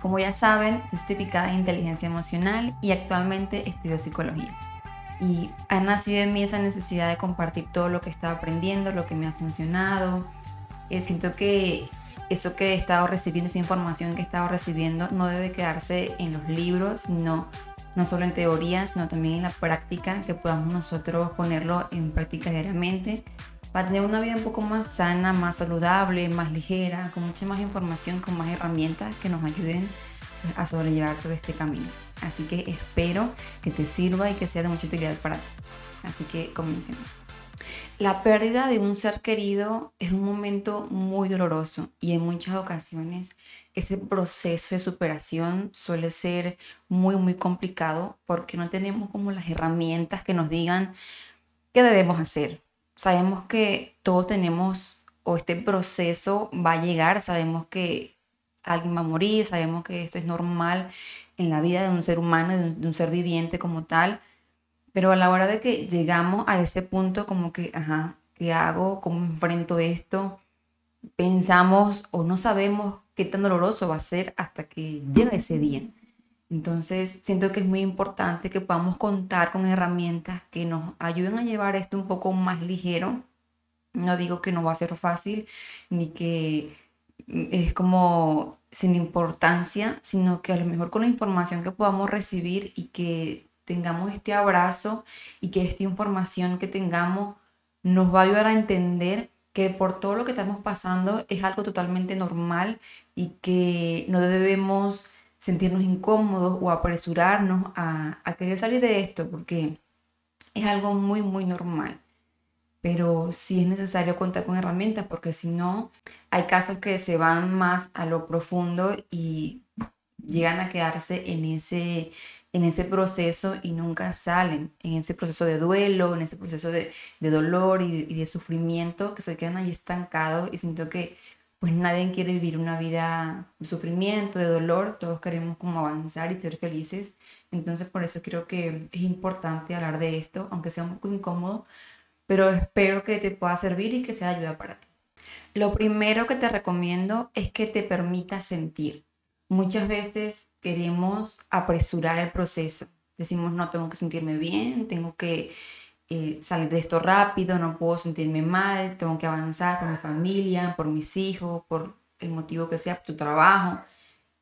Como ya saben, estoy certificada en inteligencia emocional y actualmente estudio psicología. Y ha nacido en mí esa necesidad de compartir todo lo que he estado aprendiendo, lo que me ha funcionado. Eh, siento que eso que he estado recibiendo, esa información que he estado recibiendo, no debe quedarse en los libros, no, no solo en teorías, sino también en la práctica, que podamos nosotros ponerlo en práctica diariamente para tener una vida un poco más sana, más saludable, más ligera, con mucha más información, con más herramientas que nos ayuden pues, a sobrellevar todo este camino. Así que espero que te sirva y que sea de mucha utilidad para ti. Así que comencemos. La pérdida de un ser querido es un momento muy doloroso y en muchas ocasiones ese proceso de superación suele ser muy muy complicado porque no tenemos como las herramientas que nos digan qué debemos hacer, sabemos que todos tenemos, o este proceso va a llegar, sabemos que alguien va a morir, sabemos que esto es normal en la vida de un ser humano, de un, ser viviente como tal, pero a la hora de que llegamos a ese punto como que, ajá, ¿qué hago? ¿Cómo enfrento esto? Pensamos o no sabemos qué tan doloroso va a ser hasta que llega ese día. Entonces, siento que es muy importante que podamos contar con herramientas que nos ayuden a llevar esto un poco más ligero. No digo que no va a ser fácil ni que es como sin importancia, sino que a lo mejor con la información que podamos recibir y que tengamos este abrazo y que esta información que tengamos nos va a ayudar a entender que por todo lo que estamos pasando es algo totalmente normal y que no debemos sentirnos incómodos o apresurarnos a, querer salir de esto, porque es algo muy, muy normal. Pero sí es necesario contar con herramientas, porque si no, hay casos que se van más a lo profundo y llegan a quedarse en ese, en ese proceso y nunca salen, en ese proceso de duelo, en ese proceso de, dolor y y de, sufrimiento, que se quedan ahí estancados y siento que pues nadie quiere vivir una vida de sufrimiento, de dolor, todos queremos como avanzar y ser felices. Entonces por eso creo que es importante hablar de esto, aunque sea un poco incómodo, pero espero que te pueda servir y que sea de ayuda para ti. Lo primero que te recomiendo es que te permitas sentir. Muchas veces queremos apresurar el proceso. Decimos, no, tengo que sentirme bien, tengo que eh, salir de esto rápido, no puedo sentirme mal, tengo que avanzar por mi familia, por mis hijos, por el motivo que sea, tu trabajo.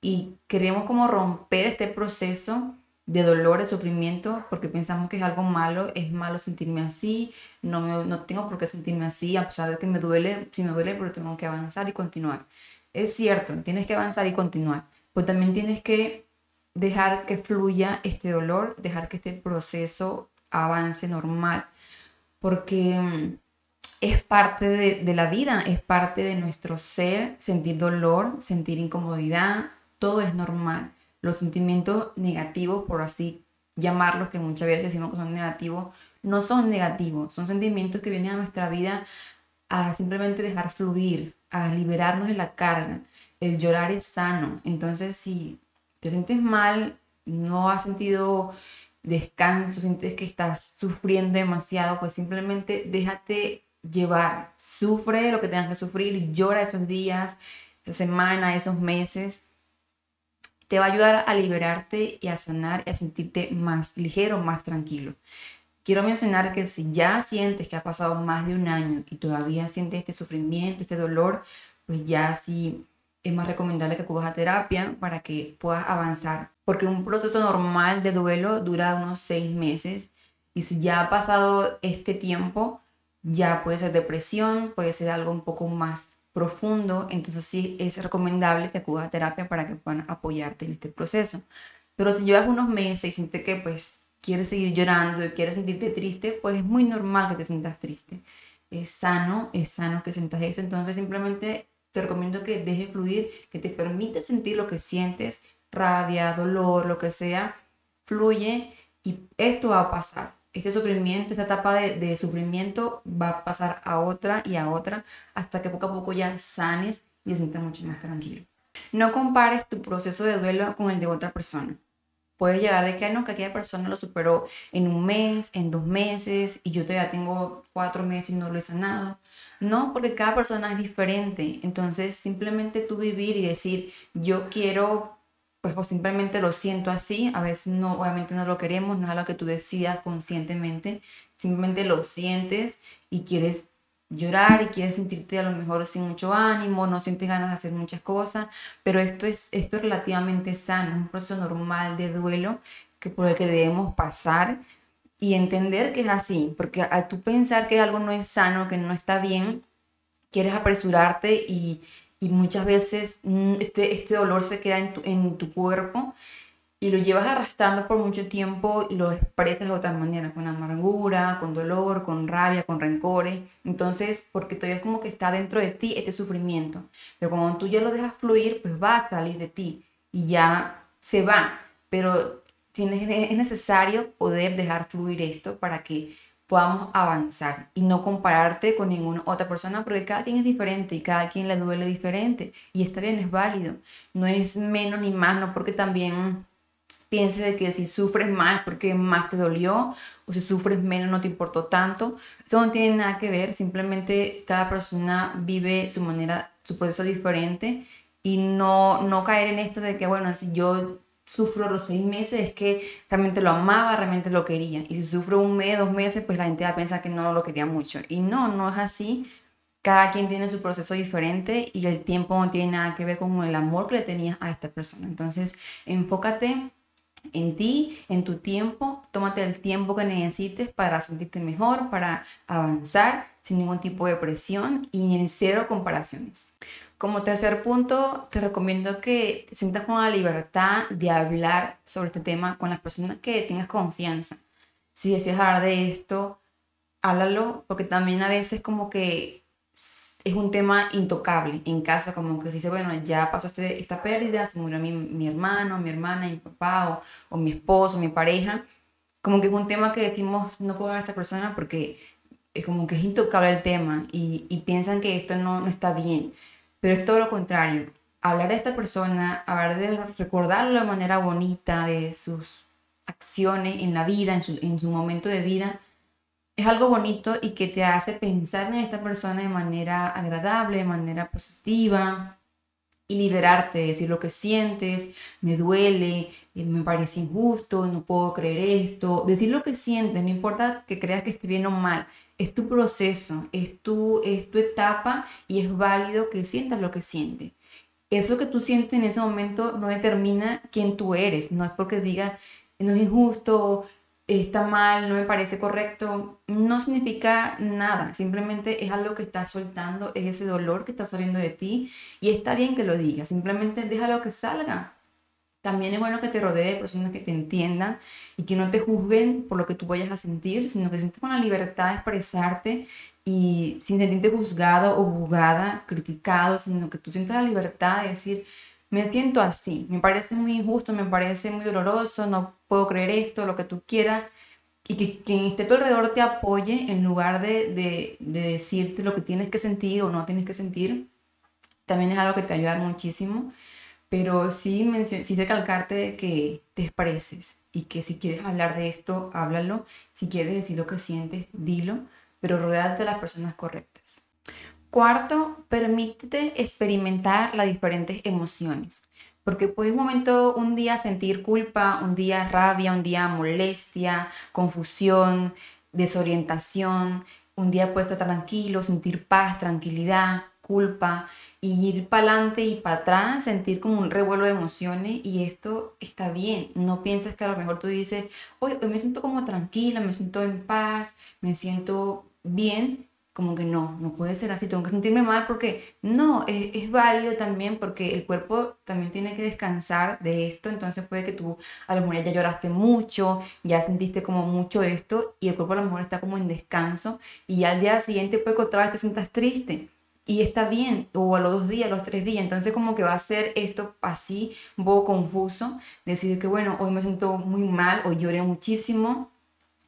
Y queremos como romper este proceso de dolor, de sufrimiento, porque pensamos que es algo malo, es malo sentirme así, no, me, no tengo por qué sentirme así, a pesar de que me duele, si me duele, pero tengo que avanzar y continuar. Es cierto, tienes que avanzar y continuar, pero también tienes que dejar que fluya este dolor, dejar que este proceso avance normal, porque mm, es parte de, la vida, es parte de nuestro ser, sentir dolor, sentir incomodidad, todo es normal. Los sentimientos negativos, por así llamarlos, que muchas veces decimos que son negativos, no son negativos, son sentimientos que vienen a nuestra vida a simplemente dejar fluir, a liberarnos de la carga. El llorar es sano, entonces si te sientes mal, no has sentido descanso, sientes que estás sufriendo demasiado, pues simplemente déjate llevar, sufre lo que tengas que sufrir, llora esos días, esa semana, esos meses. Te va a ayudar a liberarte y a sanar y a sentirte más ligero, más tranquilo. Quiero mencionar que si ya sientes que ha pasado más de un año y todavía sientes este sufrimiento, este dolor, pues ya sí es más recomendable que acudas a terapia para que puedas avanzar. Porque un proceso normal de duelo dura unos seis meses y si ya ha pasado este tiempo, ya puede ser depresión, puede ser algo un poco más profundo, entonces sí es recomendable que acudas a terapia para que puedan apoyarte en este proceso. Pero si llevas unos meses y sientes que pues quieres seguir llorando y quieres sentirte triste, pues es muy normal que te sientas triste. Es sano, es sano que sientas eso, entonces simplemente te recomiendo que dejes fluir, que te permite sentir lo que sientes, rabia, dolor, lo que sea, fluye y esto va a pasar este sufrimiento, esta etapa de, sufrimiento va a pasar a otra y a otra hasta que poco a poco ya sanes y te sientas mucho más tranquilo. No compares tu proceso de duelo con el de otra persona. Puede llegar a que, no, que aquella persona lo superó en un mes, en dos meses, y yo todavía tengo cuatro meses y no lo he sanado. No, porque cada persona es diferente. Entonces, simplemente tú vivir y decir, yo quiero pues simplemente lo siento así, a veces no, obviamente no lo queremos, no es algo que tú decidas conscientemente, simplemente lo sientes y quieres llorar y quieres sentirte a lo mejor sin mucho ánimo, no sientes ganas de hacer muchas cosas, pero esto es, esto es relativamente sano, es un proceso normal de duelo que por el que debemos pasar y entender que es así, porque al tú pensar que algo no es sano, que no está bien, quieres apresurarte y, y muchas veces mm, este, este dolor se queda en tu, en tu cuerpo y lo llevas arrastrando por mucho tiempo y lo expresas de otra manera, con amargura, con dolor, con rabia, con rencores. Entonces, porque todavía es como que está dentro de ti este sufrimiento. Pero cuando tú ya lo dejas fluir, pues va a salir de ti y ya se va. Pero tienes, es necesario poder dejar fluir esto para que podamos avanzar y no compararte con ninguna otra persona porque cada quien es diferente y cada quien le duele diferente y está bien, es válido. No es menos ni más, no porque también pienses de que si sufres más porque más te dolió o si sufres menos no te importó tanto. Eso no tiene nada que ver, simplemente cada persona vive su manera, su proceso diferente y no, no caer en esto de que, bueno, si yo sufro los seis meses es que realmente lo amaba, realmente lo quería. Y si sufro un mes, dos meses, pues la gente va a pensar que no lo quería mucho. Y no, no es así. Cada quien tiene su proceso diferente y el tiempo no tiene nada que ver con el amor que le tenías a esta persona. Entonces, enfócate en ti, en tu tiempo, tómate el tiempo que necesites para sentirte mejor, para avanzar sin ningún tipo de presión y en cero comparaciones. Como tercer punto, te recomiendo que te sientas con la libertad de hablar sobre este tema con las personas que tengas confianza. Si deseas hablar de esto, háblalo, porque también a veces como que es un tema intocable en casa, como que se dice, bueno, ya pasó este, esta pérdida, se murió mi, mi hermano, mi hermana, mi papá, o, o, mi esposo, mi pareja, como que es un tema que decimos, no puedo hablar a esta persona porque es como que es intocable el tema y, y piensan que esto no, no está bien. Pero es todo lo contrario. Hablar de esta persona, hablar de recordarlo de manera bonita, de sus acciones en la vida, en su, en su momento de vida, es algo bonito y que te hace pensar en esta persona de manera agradable, de manera positiva y liberarte, decir lo que sientes, me duele, eh, me parece injusto, no puedo creer esto, decir lo que sientes, no importa que creas que esté bien o mal, es tu proceso, es tu, es tu etapa y es válido que sientas lo que sientes. Eso que tú sientes en ese momento no determina quién tú eres, no es porque digas, no es injusto, está mal, no me parece correcto, no significa nada, simplemente es algo que estás soltando, es ese dolor que está saliendo de ti y está bien que lo digas, simplemente déjalo que salga, también es bueno que te rodee de personas que te entiendan y que no te juzguen por lo que tú vayas a sentir, sino que sientes con la libertad de expresarte y sin sentirte juzgado o juzgada, criticado, sino que tú sientas la libertad de decir, me siento así, me parece muy injusto, me parece muy doloroso, no puedo creer esto, lo que tú quieras, y que quien esté a tu alrededor te apoye en lugar de, de, de decirte lo que tienes que sentir o no tienes que sentir, también es algo que te ayuda muchísimo pero sí, sí recalcarte que te expreses y que si quieres hablar de esto, háblalo. Si quieres decir lo que sientes, dilo, pero rodeate de las personas correctas. Cuarto, permítete experimentar las diferentes emociones. Porque puedes un momento, un día sentir culpa, un día rabia, un día molestia, confusión, desorientación. Un día estar tranquilo, sentir paz, tranquilidad, culpa, y ir para adelante y para atrás, sentir como un revuelo de emociones y esto está bien. No pienses que a lo mejor tú dices, hoy me siento como tranquila, me siento en paz, me siento bien como que no, no puede ser así, tengo que sentirme mal porque no, es, es, válido también porque el cuerpo también tiene que descansar de esto, entonces puede que tú a lo mejor ya lloraste mucho, ya sentiste como mucho esto y el cuerpo a lo mejor está como en descanso y al día siguiente puede que otra vez te sientas triste y está bien, o a los dos días, a los tres días, entonces como que va a ser esto así, un poco confuso, decir que bueno, hoy me siento muy mal, hoy lloré muchísimo,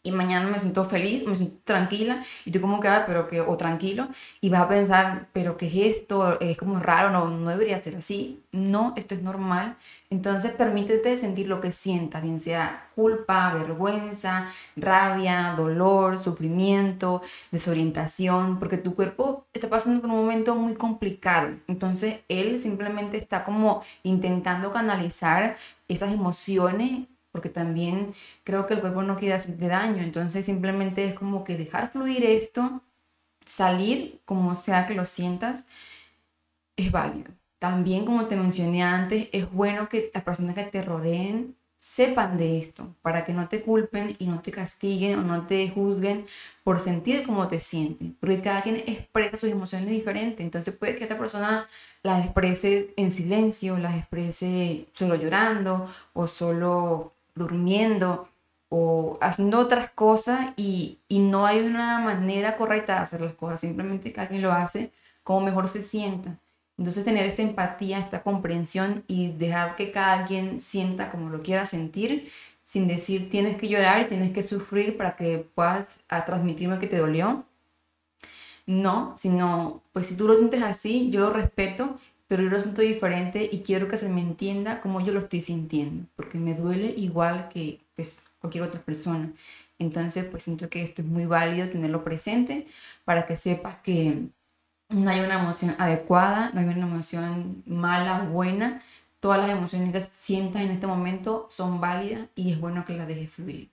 y mañana me siento feliz, me siento tranquila, y tú como que, ah, pero que, o tranquilo, y vas a pensar, pero ¿qué es esto? Es como raro, no, no debería ser así. No, esto es normal. Entonces permítete sentir lo que sientas, bien sea culpa, vergüenza, rabia, dolor, sufrimiento, desorientación, porque tu cuerpo está pasando por un momento muy complicado. Entonces él simplemente está como intentando canalizar esas emociones porque también creo que el cuerpo no quiere hacerte daño, entonces simplemente es como que dejar fluir esto, salir como sea que lo sientas, es válido. También, como te mencioné antes, es bueno que las personas que te rodeen sepan de esto, para que no te culpen y no te castiguen o no te juzguen por sentir cómo te sienten, porque cada quien expresa sus emociones diferentes, entonces puede que otra persona las exprese en silencio, las exprese solo llorando o solo durmiendo o haciendo otras cosas y, no hay una manera correcta de hacer las cosas, simplemente cada quien lo hace como mejor se sienta. Entonces tener esta empatía, esta comprensión y dejar que cada quien sienta como lo quiera sentir, sin decir tienes que llorar, tienes que sufrir para que puedas transmitirme que te dolió. No, sino, pues si tú lo sientes así, yo lo respeto pero yo lo siento diferente y quiero que se me entienda como yo lo estoy sintiendo, porque me duele igual que pues, cualquier otra persona. Entonces, pues siento que esto es muy válido tenerlo presente para que sepas que no hay una emoción adecuada, no hay una emoción mala o buena. Todas las emociones que sientas en este momento son válidas y es bueno que las dejes fluir.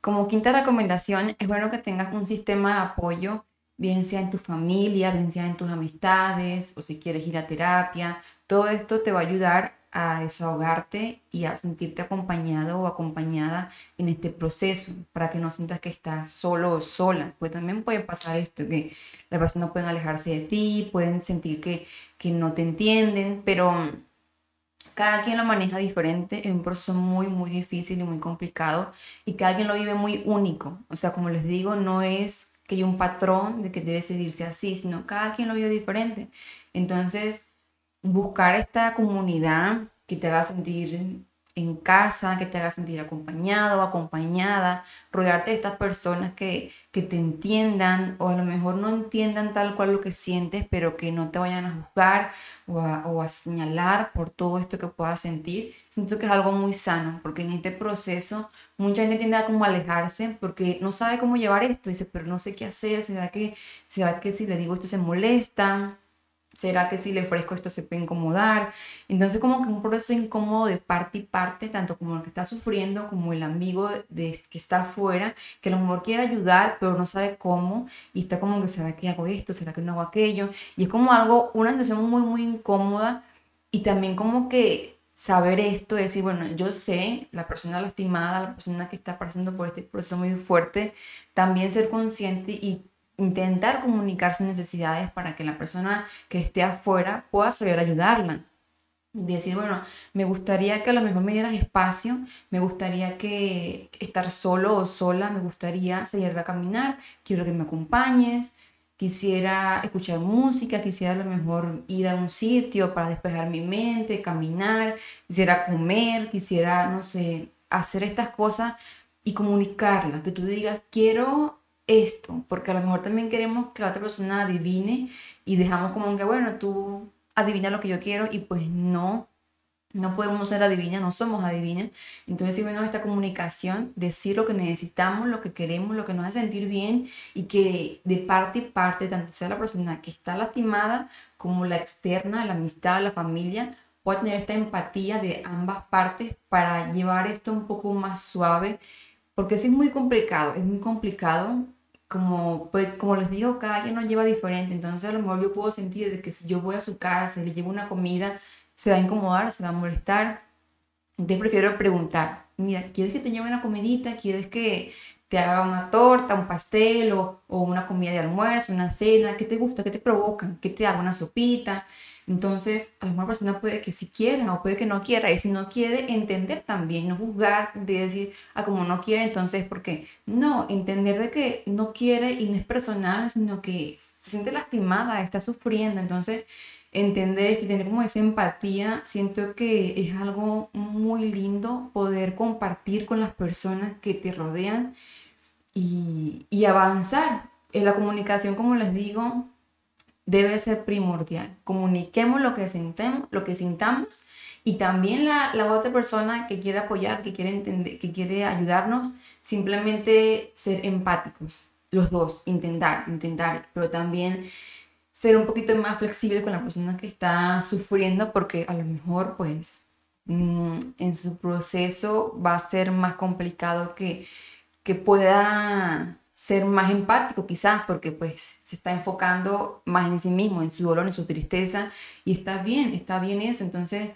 Como quinta recomendación, es bueno que tengas un sistema de apoyo bien sea en tu familia, bien sea en tus amistades o si quieres ir a terapia. Todo esto te va a ayudar a desahogarte y a sentirte acompañado o acompañada en este proceso para que no sientas que estás solo o sola. Pues también puede pasar esto, que las personas pueden alejarse de ti, pueden sentir que, que no te entienden, pero cada quien lo maneja diferente, es un proceso muy, muy difícil y muy complicado y cada quien lo vive muy único. O sea, como les digo, no es que hay un patrón de que debe seguirse así, sino cada quien lo vive diferente. Entonces, buscar esta comunidad que te haga sentir en casa, que te haga sentir acompañado o acompañada, rodearte de estas personas que, que te entiendan o a lo mejor no entiendan tal cual lo que sientes, pero que no te vayan a juzgar o a, o a señalar por todo esto que puedas sentir. Siento que es algo muy sano, porque en este proceso mucha gente tiende a como alejarse porque no sabe cómo llevar esto, dice, pero no sé qué hacer, ¿será que, será que si le digo esto se molesta? ¿Será que si le ofrezco esto se puede incomodar? Entonces como que un proceso incómodo de parte y parte, tanto como el que está sufriendo como el amigo de, que está afuera, que a lo mejor quiere ayudar, pero no sabe cómo, y está como que, ¿será que hago esto? ¿Será que no hago aquello? Y es como algo, una situación muy, muy incómoda, y también como que saber esto, decir, bueno, yo sé, la persona lastimada, la persona que está pasando por este proceso muy fuerte, también ser consciente y intentar comunicar sus necesidades para que la persona que esté afuera pueda saber ayudarla. Decir, bueno, me gustaría que a lo mejor me dieras espacio, me gustaría que estar solo o sola, me gustaría salir a caminar, quiero que me acompañes, quisiera escuchar música, quisiera a lo mejor ir a un sitio para despejar mi mente, caminar, quisiera comer, quisiera, no sé, hacer estas cosas y comunicarlas, que tú digas, quiero esto, porque a lo mejor también queremos que la otra persona adivine y dejamos como que, bueno, tú adivina lo que yo quiero y pues no, no podemos ser adivinas, no somos adivinas. Entonces, si bueno, esta comunicación, decir lo que necesitamos, lo que queremos, lo que nos hace sentir bien y que de parte y parte, tanto sea la persona que está lastimada como la externa, la amistad, la familia, pueda tener esta empatía de ambas partes para llevar esto un poco más suave porque sí es muy complicado, es muy complicado como, pues, como les digo, cada quien nos lleva diferente, entonces a lo mejor yo puedo sentir de que si yo voy a su casa le llevo una comida, se va a incomodar, se va a molestar. Entonces prefiero preguntar, mira, ¿quieres que te lleve una comidita? ¿Quieres que te haga una torta, un pastel o, o una comida de almuerzo, una cena? ¿Qué te gusta? ¿Qué te provocan? ¿Qué te haga una sopita? Entonces, a persona puede que sí quiera o puede que no quiera. Y si no quiere, entender también, no juzgar de decir, ah, como no quiere, entonces, ¿por qué? No, entender de que no quiere y no es personal, sino que se siente lastimada, está sufriendo. Entonces, entender esto, tener como esa empatía, siento que es algo muy lindo poder compartir con las personas que te rodean y, y avanzar. En la comunicación, como les digo, debe ser primordial. Comuniquemos lo que sintemos, lo que sintamos y también la, la, otra persona que quiere apoyar, que quiere entender, que quiere ayudarnos, simplemente ser empáticos, los dos, intentar, intentar, pero también ser un poquito más flexible con la persona que está sufriendo porque a lo mejor pues mm, en su proceso va a ser más complicado que, que pueda ser más empático quizás porque pues se está enfocando más en sí mismo, en su dolor, en su tristeza y está bien, está bien eso. Entonces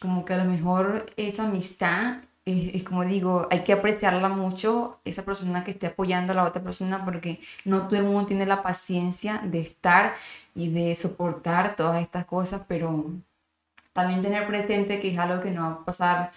como que a lo mejor esa amistad es, como digo, hay que apreciarla mucho, esa persona que esté apoyando a la otra persona porque no todo el mundo tiene la paciencia de estar y de soportar todas estas cosas, pero también tener presente que es algo que no va a pasar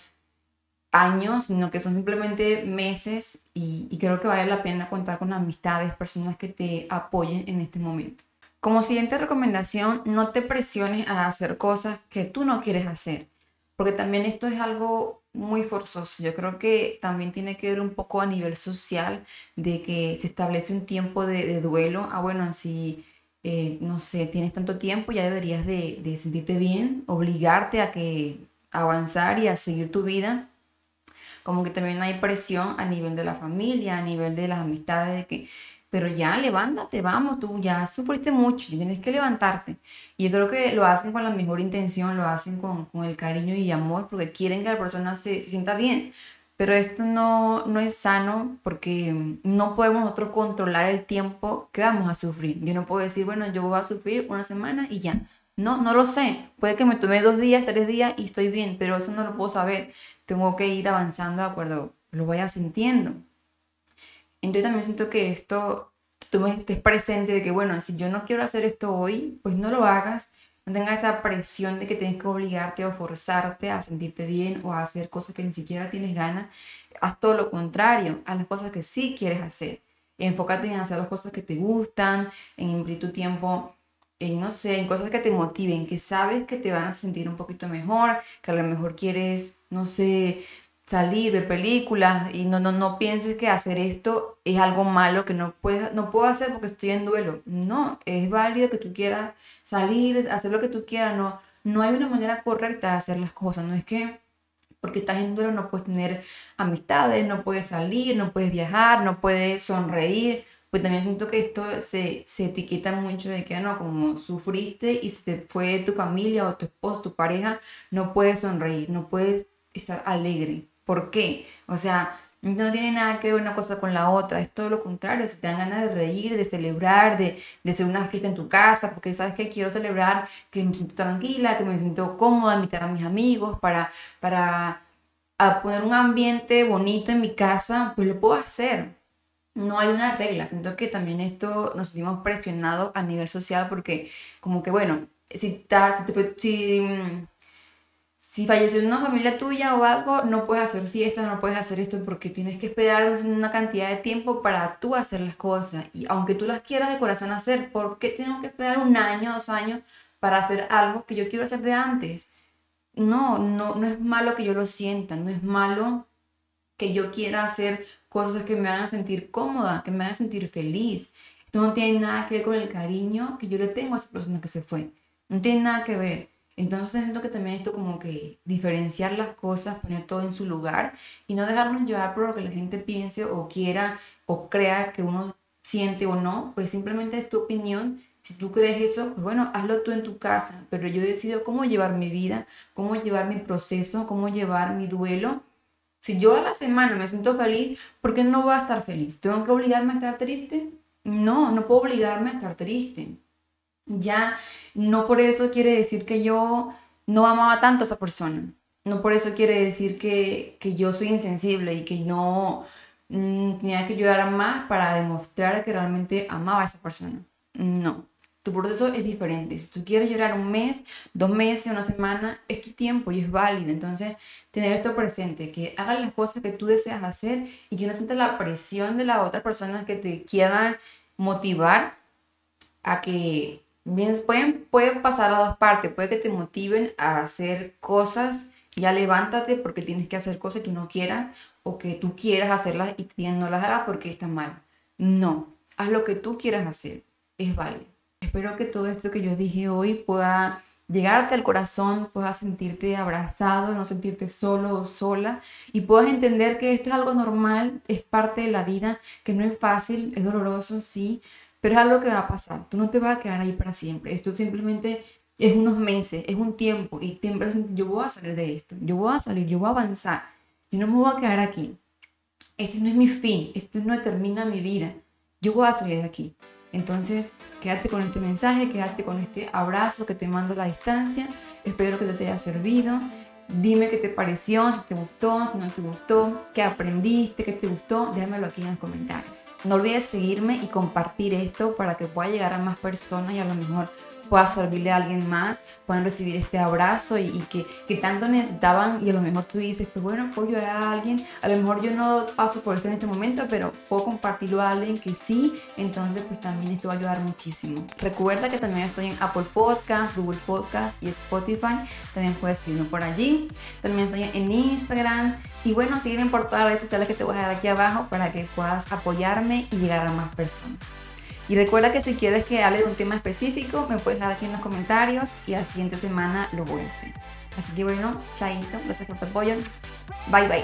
años, sino que son simplemente meses y, creo que vale la pena contar con amistades, personas que te apoyen en este momento. Como siguiente recomendación, no te presiones a hacer cosas que tú no quieres hacer, porque también esto es algo muy forzoso. Yo creo que también tiene que ver un poco a nivel social de que se establece un tiempo de, duelo. Ah, bueno, si, eh, no sé, tienes tanto tiempo, ya deberías de, de sentirte bien, obligarte a que avanzar y a seguir tu vida como que también hay presión a nivel de la familia, a nivel de las amistades, de que, pero ya levántate, vamos, tú ya sufriste mucho, tienes que levantarte. Y yo creo que lo hacen con la mejor intención, lo hacen con, con el cariño y amor, porque quieren que la persona se, se sienta bien. Pero esto no, no es sano porque no podemos nosotros controlar el tiempo que vamos a sufrir. Yo no puedo decir, bueno, yo voy a sufrir una semana y ya. No, no lo sé. Puede que me tome dos días, tres días y estoy bien, pero eso no lo puedo saber tengo que ir avanzando de acuerdo lo vaya sintiendo. Entonces también siento que esto, tú estés presente de que, bueno, si yo no quiero hacer esto hoy, pues no lo hagas. No tengas esa presión de que tienes que obligarte o forzarte a sentirte bien o a hacer cosas que ni siquiera tienes ganas. Haz todo lo contrario, haz las cosas que sí quieres hacer. Enfócate en hacer las cosas que te gustan, en invertir tu tiempo en, no sé, en cosas que te motiven, que sabes que te van a sentir un poquito mejor, que a lo mejor quieres, no sé, salir, ver películas y no, no, no pienses que hacer esto es algo malo que no, puedes, no puedo hacer porque estoy en duelo. No, es válido que tú quieras salir, hacer lo que tú quieras, no, no hay una manera correcta de hacer las cosas, no es que porque estás en duelo no puedes tener amistades, no puedes salir, no puedes viajar, no puedes sonreír, pues también siento que esto se, se etiqueta mucho de que no, como sufriste y se fue tu familia o tu esposo, tu pareja, no puedes sonreír, no puedes estar alegre. ¿Por qué? O sea, no tiene nada que ver una cosa con la otra, es todo lo contrario, si te dan ganas de reír, de celebrar, de, de hacer una fiesta en tu casa, porque sabes que quiero celebrar, que me siento tranquila, que me siento cómoda, invitar a mis amigos para, para a poner un ambiente bonito en mi casa, pues lo puedo hacer no hay una regla. Siento que también esto nos sentimos presionados a nivel social porque como que, bueno, si, estás, si, si falleció una familia tuya o algo, no puedes hacer fiestas, no puedes hacer esto porque tienes que esperar una cantidad de tiempo para tú hacer las cosas. Y aunque tú las quieras de corazón hacer, ¿por qué tengo que esperar un año, dos años para hacer algo que yo quiero hacer de antes? No, no, no es malo que yo lo sienta, no es malo que yo quiera hacer cosas que me hagan sentir cómoda, que me hagan sentir feliz. Esto no tiene nada que ver con el cariño que yo le tengo a esa persona que se fue. No tiene nada que ver. Entonces siento que también esto como que diferenciar las cosas, poner todo en su lugar y no dejarnos llevar por lo que la gente piense o quiera o crea que uno siente o no, pues simplemente es tu opinión. Si tú crees eso, pues bueno, hazlo tú en tu casa, pero yo decido cómo llevar mi vida, cómo llevar mi proceso, cómo llevar mi duelo si yo a la semana me siento feliz, ¿por qué no voy a estar feliz? ¿Tengo que obligarme a estar triste? No, no puedo obligarme a estar triste. Ya no por eso quiere decir que yo no amaba tanto a esa persona. No por eso quiere decir que, que yo soy insensible y que no mm, tenía que llorar más para demostrar que realmente amaba a esa persona. No. Tu proceso es diferente. Si tú quieres llorar un mes, dos meses, una semana, es tu tiempo y es válido. Entonces, tener esto presente, que hagas las cosas que tú deseas hacer y que no sientas la presión de la otra persona que te quieran motivar a que, bien, pueden, puede pasar a dos partes, puede que te motiven a hacer cosas, ya levántate porque tienes que hacer cosas que tú no quieras o que tú quieras hacerlas y no las hagas porque está mal. No, haz lo que tú quieras hacer, es válido. Espero que todo esto que yo dije hoy pueda llegarte al corazón, puedas sentirte abrazado, no sentirte solo o sola y puedas entender que esto es algo normal, es parte de la vida, que no es fácil, es doloroso, sí, pero es algo que va a pasar. Tú no te vas a quedar ahí para siempre. Esto simplemente es unos meses, es un tiempo y siempre yo voy a salir de esto, yo voy a salir, yo voy a avanzar, yo no me voy a quedar aquí. Este no es mi fin, esto no determina mi vida. Yo voy a salir de aquí. Entonces, quédate con este mensaje, quédate con este abrazo que te mando a la distancia. Espero que te haya servido. Dime qué te pareció, si te gustó, si no te gustó, qué aprendiste, qué te gustó, déjamelo aquí en los comentarios. No olvides seguirme y compartir esto para que pueda llegar a más personas y a lo mejor pueda servirle a alguien más, puedan recibir este abrazo y, que, que, tanto necesitaban y a lo mejor tú dices, pues bueno, puedo ayudar a alguien, a lo mejor yo no paso por esto en este momento, pero puedo compartirlo a alguien que sí, entonces pues también esto va a ayudar muchísimo. Recuerda que también estoy en Apple Podcast, Google Podcast y Spotify, también puedes seguirme por allí, también estoy en Instagram y bueno, sígueme por todas las redes sociales que te voy a dejar aquí abajo para que puedas apoyarme y llegar a más personas. Y recuerda que si quieres que hable de un tema específico, me puedes dejar aquí en los comentarios y la siguiente semana lo voy a hacer. Así que bueno, chaito, gracias por tu apoyo. Bye bye.